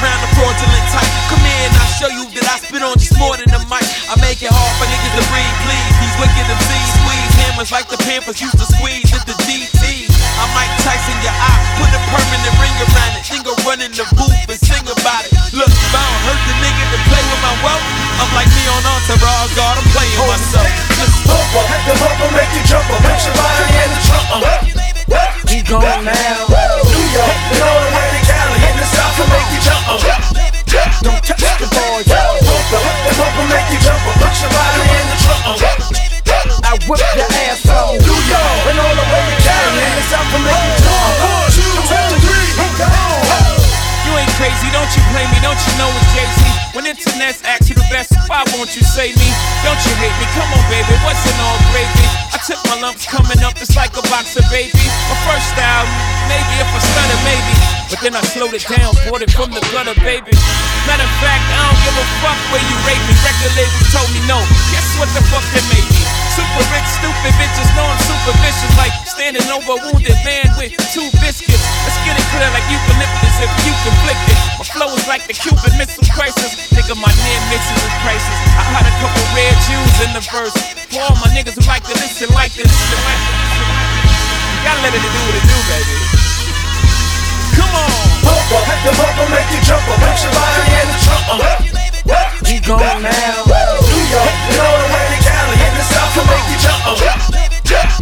around the fraudulent type. Come here and I'll show you that I spit on just more than a mic. I make it hard for niggas to breathe, please. These wicked MCs squeeze hammers like the Pampers used to squeeze at the DT. I Mike Tyson your eye, put a permanent ring around it. Of running the booth whip your ass on. New York, and all the way to Cali, in the South to make you jump. One, two, three, go. You ain't crazy, don't you blame me, don't you know it's Jay-Z? When internets ask you the best, why won't you say me? Don't you hate me? Come on, baby, what's in all gravy? I took my lumps coming up it's like a box of baby. My first album, maybe if I stutter, maybe. But then I slowed it down, bought it from the gutter, baby. Matter of fact, I don't give a fuck where you rate me. Record labels told me no. Guess what the fuck they made me? Super rich, stupid bitches know I'm super vicious. Like standing over a wounded man with two biscuits. Let's get it clear like eucalyptus if you conflict it. My flow is like the Cuban Missile Crisis. Nigga, my near misses is priceless. I had a couple rare Jews in the verse. For all my niggas who like to listen like this. listen like this. You gotta let it do what it do, baby. Come on. Pump up, the bumper make you jump up, put your body in the trunk. Uh. We gone now. New York, and all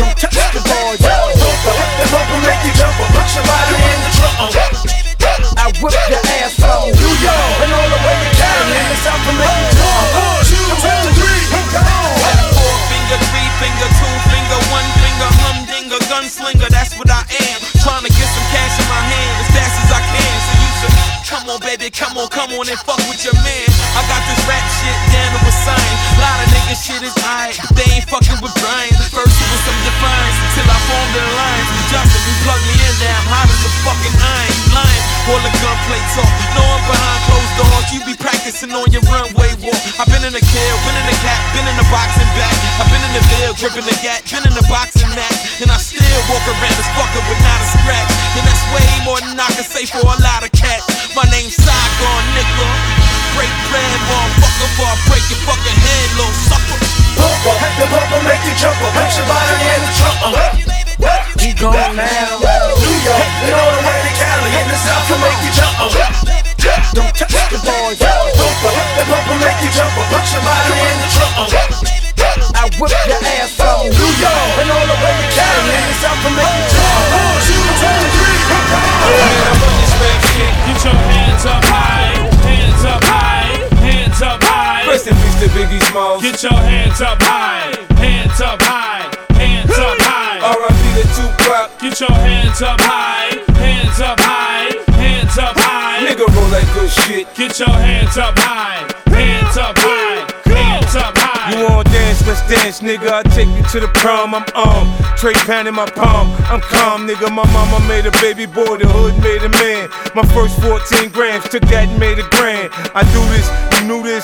Don't touch the boys. Pump up, the bumper make you jump up, put your body in the trunk. I whip your come on, baby, come on, come on and fuck with your man. I got this rap shit down to a sign. lot of niggas shit is but they ain't fucking with Brian. First it was some defiance until I formed the lines. Justin, you plug me in now, I'm hot as a fucking iron. Lying, all the gunplay talk. No, I'm behind closed doors. You be practicing on your runway walk. I've been in the kill, been in the cat, been in the boxing back. I've been in the bill, gripping the gat, been in the boxing match. And I still walk around this fucker with not a scratch. And that's way more than I can say for a lot of cats. My name's Saigon, Get your hands up high, hands up high, hands up high. R.I.P. to Tupac. Get your hands up high, hands up high, hands up high. Nigga roll that good shit. Get your hands up high, hands up high, hands up high. You want dance, let's dance, nigga. I take you to the prom, I'm um, on. Trade pan in my palm, I'm calm, nigga. My mama made a baby boy, the hood made a man. My first 14 grams, took that and made a grand. I do this,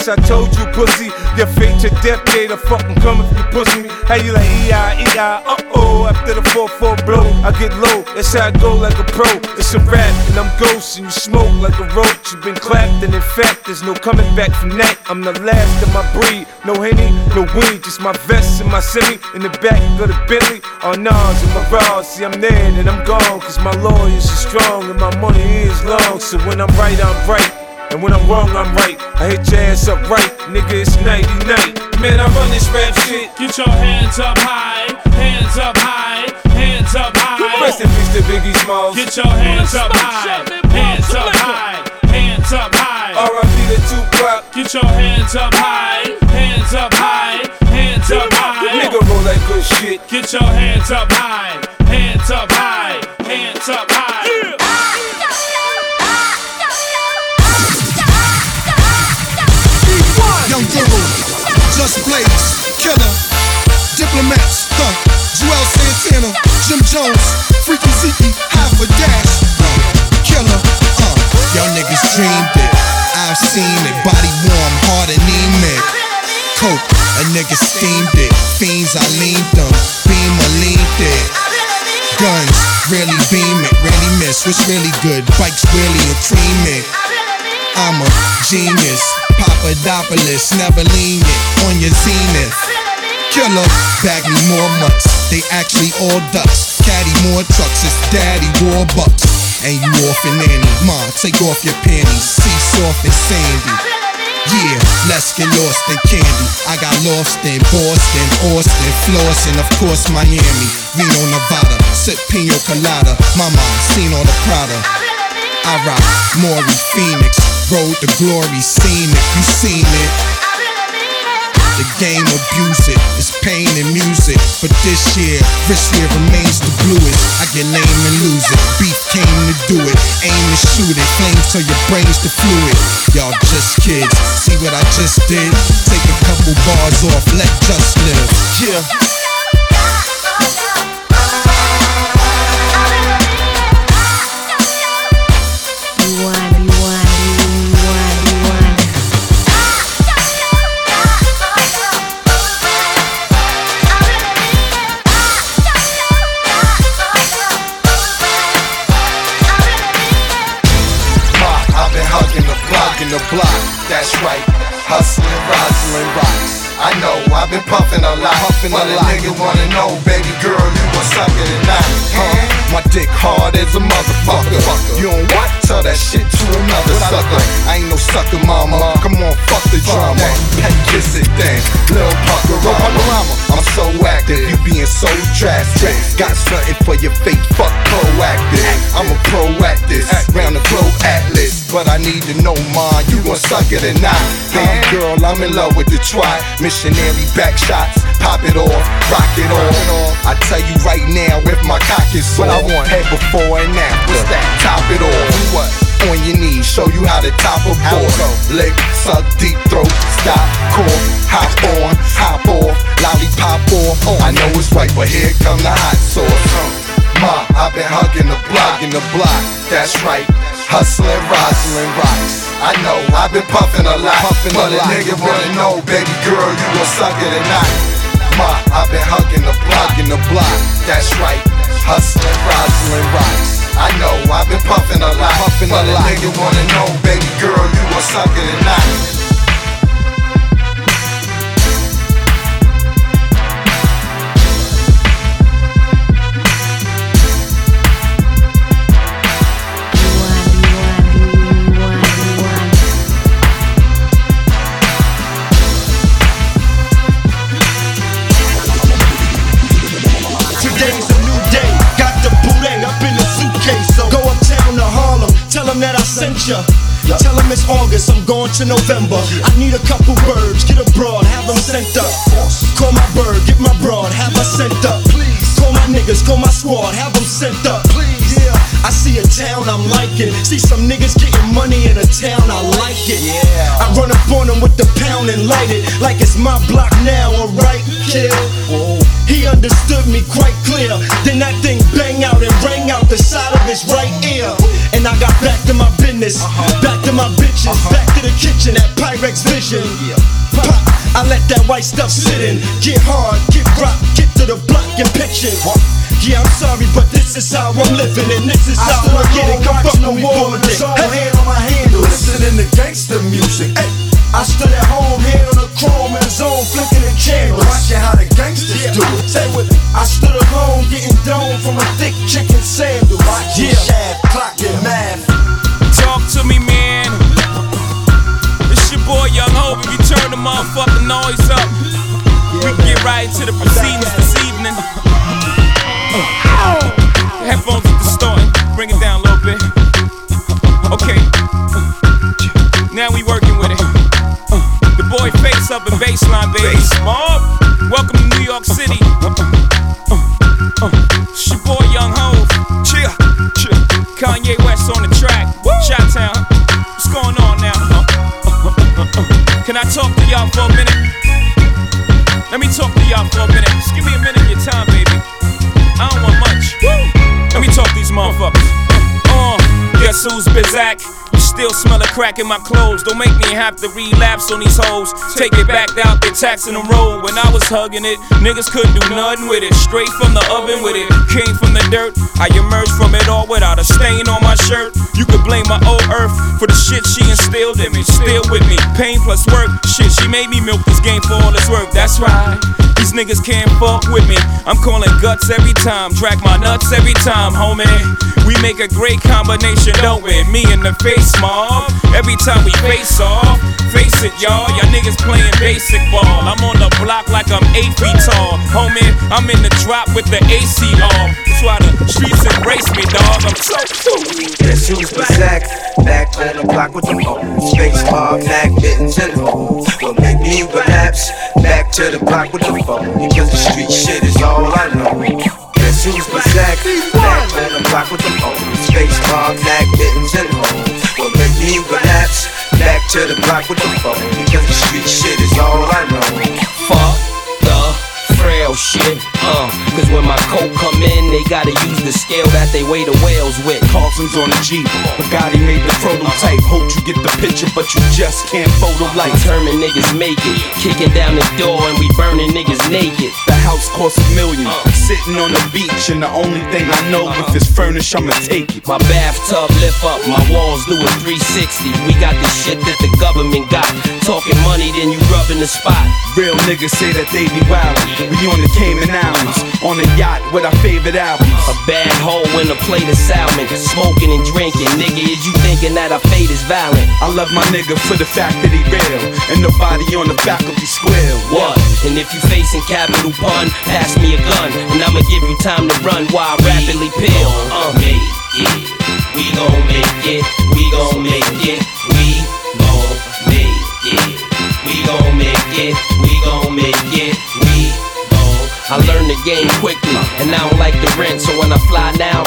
I told you, pussy. Your fate to death, day to fucking come if you pussy me. How you like E.I., E.I., uh oh. After the 4-4 blow, I get low, that's how I go like a pro. It's a rap, and I'm ghost, and you smoke like a roach. You've been clapped, and in fact, there's no coming back from that. I'm the last of my breed, no henny, no weed, just my vest and my semi in the back of the Bentley. On Nas and my raws, see I'm there and I'm gone, cause my lawyers are strong and my money is long. So when I'm right, I'm right. And when I'm wrong, I'm right. I hit your ass up right, nigga, it's nighty night. Man, I run this rap shit. Get your hands up high, hands up high, hands up high. Rest in peace to Biggie Smalls. Get your hands up high, hands up high, hands up high. R.I.P. to Tupac. Get your hands up high, hands up high, hands up high. Nigga roll that good shit. Get your hands up high, hands up high, hands up high. Steamed it. Fiends, I leaned them. Beam, I leaned it. Guns, really beam it, really miss. What's really good? Bikes, really a cream it. I'm a genius. Papadopoulos, never lenient on your zenith. Killer, bag me more mutts. They actually all ducks. Caddy more trucks, it's daddy war bucks. And you off and nanny. Ma, take off your panties. See soft and sandy. Yeah, let's get lost in candy. I got lost in Boston, Austin, Flossin, of course Miami, Reno, Nevada. Sip pino colada. Mama, seen all the Prada. I rock Maury Phoenix, road to glory, seen it, you seen it. The game abuse it, it's pain and music. But this year, this year remains the bluest. I get lame and lose it. Beef came to do it, aim and shoot it. Flames till your brain's the fluid. Y'all just kids, see what I just did? Take a couple bars off, let just live. Yeah. A lot, puffing but a, a nigga wanna know, baby girl, you gon' suck it or not? Huh? My dick hard as a motherfucker. You don't what? Tell that shit to another sucker. I ain't no sucker, mama. Come on, fuck the drama. Pet kiss it then, Lil Puckerama. I'm so active, you being so drastic. Got something for your fake, fuck proactive. I'm a pro But I need to know mine, you gon' suck it or not? Baby girl, I'm in love with the try. Missionary back shots, pop it off, rock it off. I tell you right now, if my cock is sore, I want head before and after. What's that? Top it off. What? On your knees, show you how to top a board. Lick, suck, deep throat, stop, cough, hop on, hop off, lollipop off. Oh. I know it's right, but here come the hot sauce. Ma, I've been hugging the block in the block. That's right. Hustling, rustling rocks. I know I've been puffing a lot, puffing but a, a nigga wanna know, baby girl, you gon' suck it or not? Ma, I've been hugging the block in the block. That's right. Hustling, rustling rocks. I know I've been puffing a lot, puffing but a, a nigga wanna know, baby girl, you gon' suck it or not? To November. I need a couple birds, get abroad, have them sent up. Call my bird, get my broad, have her sent up. Please. Call my niggas, call my squad, have them sent up. Yeah, I see a town I'm liking. See some niggas getting money in a town, I like it. Yeah. I run up on them with the pound and light it like it's my block now, alright, kid. He understood me quite clear. Then that thing bang out and rang out the side of his right ear. And I got back to my business, uh-huh. back to my bitches, uh-huh. back to the kitchen at Pyrex Vision. Pop, I let that white stuff sit in. Get hard, get rock, get to the block and pitch it. Yeah, I'm sorry, but this is how I'm living, and this is how I get it. Come fuck with me, boy. hand on my handle, listening to gangster music. Ay, I stood at home, hand on the chrome in the zone, flicking the channel, watching how the gangsters do it. Say with me, I stood at home, getting dome from a thick chicken sandal. Watching Yeah. shaft, clocking math. Talk to me, man. It's your boy Young Hope. If you turn the motherfucking noise up, we can get right into the proceedings this evening. Headphones who's Bizak? Still smell a crack in my clothes. Don't make me have to relapse on these hoes. Take it back out there, taxing the road. When I was hugging it, niggas couldn't do nothing with it. Straight from the oven with it. Came from the dirt. I emerged from it all without a stain on my shirt. You could blame my old earth for the shit she instilled in me. Still with me. Pain plus work. Shit, she made me milk this game for all its work. That's right. These niggas can't fuck with me. I'm calling guts every time. Drag my nuts every time, homie. We make a great combination, don't we? Me in the face mob. Every time we face off, face it, y'all. Y'all niggas playing basic ball. I'm on the block like I'm eight feet tall. Homie, I'm in the drop with the AC off. That's why the streets embrace me, dog. I'm so cool. Guess who's back? Back to the block with the. Space bar, Mac, mittens, and hoes. Well, make me relapse. Back to the block with the phone. Because the street shit is all I know. Guess who's back? Back to the block with the phone. Space bar, mittens, and. Me. Back to the block with the phone. Because the street shit is all I know. Fuck the frail shit. Uh, cause when my coat come in, they gotta use the scale they weigh the whales with. Carlson's on the Jeep. Bugatti made the prototype. Hope you get the picture, but you just can't photo like. Determined niggas make it. Kicking down the door and we burning niggas naked. The house costs a million. Sitting on the beach, and the only thing I know if it's furnished, I'ma take it. My bathtub lift up, my walls do a 360. We got the shit that the government got. Talking money, then you rubbing the spot. Real niggas say that they be wild. We on the Cayman Islands, on a yacht with our favorite albums. A bad hoe and a plate of salmon. Smoking and drinking. Nigga, is you thinking that our fate is violent? I love my nigga for the fact that he real, and nobody on the faculty square. What? And if you facing capital pun, pass me a gun, and I'ma give you time to run while I rapidly peel. Uh. make it. We gon' make it. We gon' make it. We gon' make it. We gon' make it. We gon' make it. We gon' I learned the game quickly, and I don't like the rent. So I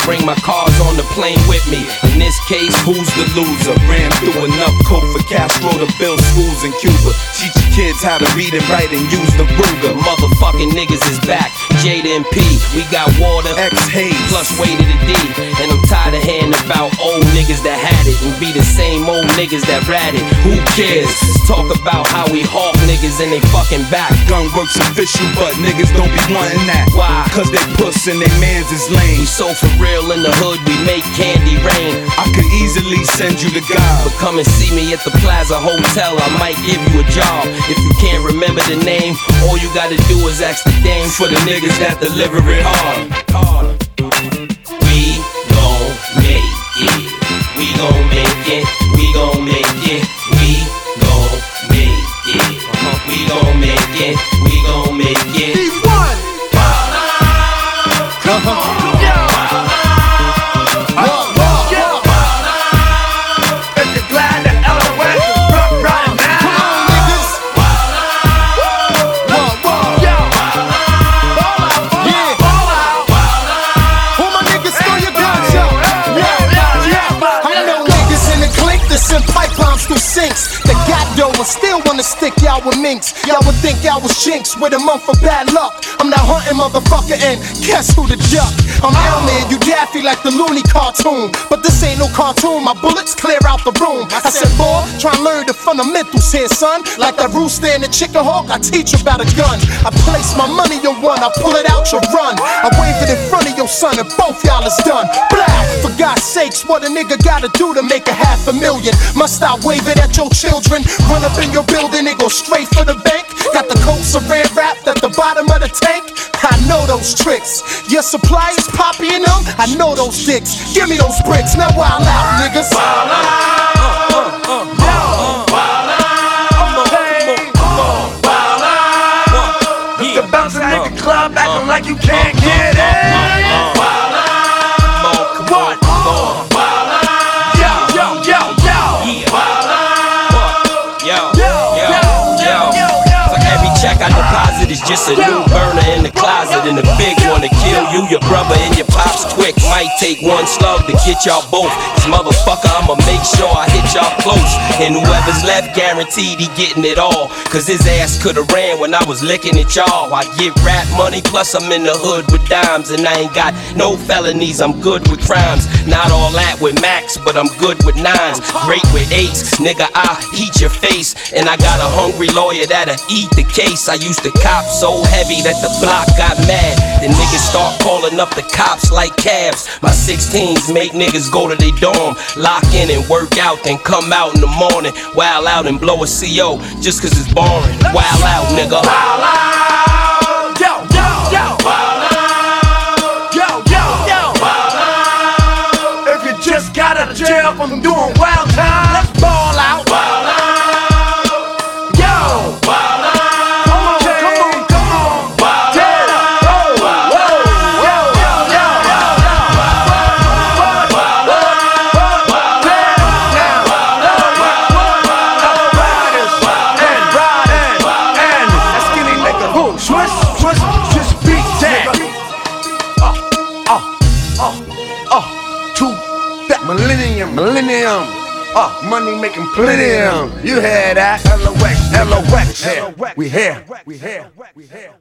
bring my cars on the plane with me. In this case, Who's the loser? Ran through enough coke for Castro to build schools in Cuba. Your kids how to read and write and use the Ruger. motherfucking niggas is back. Jada and P, we got water. X Hayes. Plus way to the D. And I'm tired of hearing about old niggas that had it and be the same old niggas that ratted. Who cares? Let's talk about how we hawk niggas and they fucking back. Gun works official, but niggas don't be wanting that. Why? Cause they puss and they mans is lame. We so for real in the hood, we make candy rain. I could easily send you to God. But come and see me at the Plaza Hotel, I might give you a job. If you can't remember the name, all you gotta do is ask the dame for the niggas that deliver it hard. Dough still wanna stick y'all with minks. Y'all would think y'all was jinx with a month of bad luck. I'm not hunting motherfucker and guess who the duck? I'm Elmer, you daffy like the loony cartoon. But this ain't no cartoon, my bullets clear out the room. I said, boy, try and learn the fundamentals here, son. Like that rooster and the chicken hawk, I teach you about a gun. I place my money on one, I pull it out, you run. I wave it in front of your son and both y'all is done. Blow! For God's sakes, what a nigga gotta do to make a half a million? Must I wave it at your children? Run up in your building and go straight for the bank? Got the coat saran wrapped at the bottom of the tank? I know those tricks. Your supply is poppy in them? I know those dicks. Give me those bricks. Now wild out, niggas. Yeah. Bouncing at the club, acting like you can't just a new burner in the closet and the big one to kill you, your brother, and your quick. Might take one slug to get y'all both. Cause motherfucker, I'ma make sure I hit y'all close. And whoever's left, guaranteed he getting it all. Cause his ass could've ran when I was licking at y'all. I get rap money, plus I'm in the hood with dimes. And I ain't got no felonies, I'm good with crimes. Not all that with Max, but I'm good with nines. Great with eights, nigga, I heat your face. And I got a hungry lawyer that'll eat the case. I used to cop so heavy that the block got mad. The niggas start calling up the cops like cabs. My 16s make niggas go to their dorm, lock in and work out, then come out in the morning, while out and blow a CO just cause it's boring. Wild out, nigga. Wild out. Yo, yo, yo. Wild out. Yo, yo, yo. Wild out. If you just got out of jail from doing Money making plenty. You hear that? LOX. We here. We here. We here.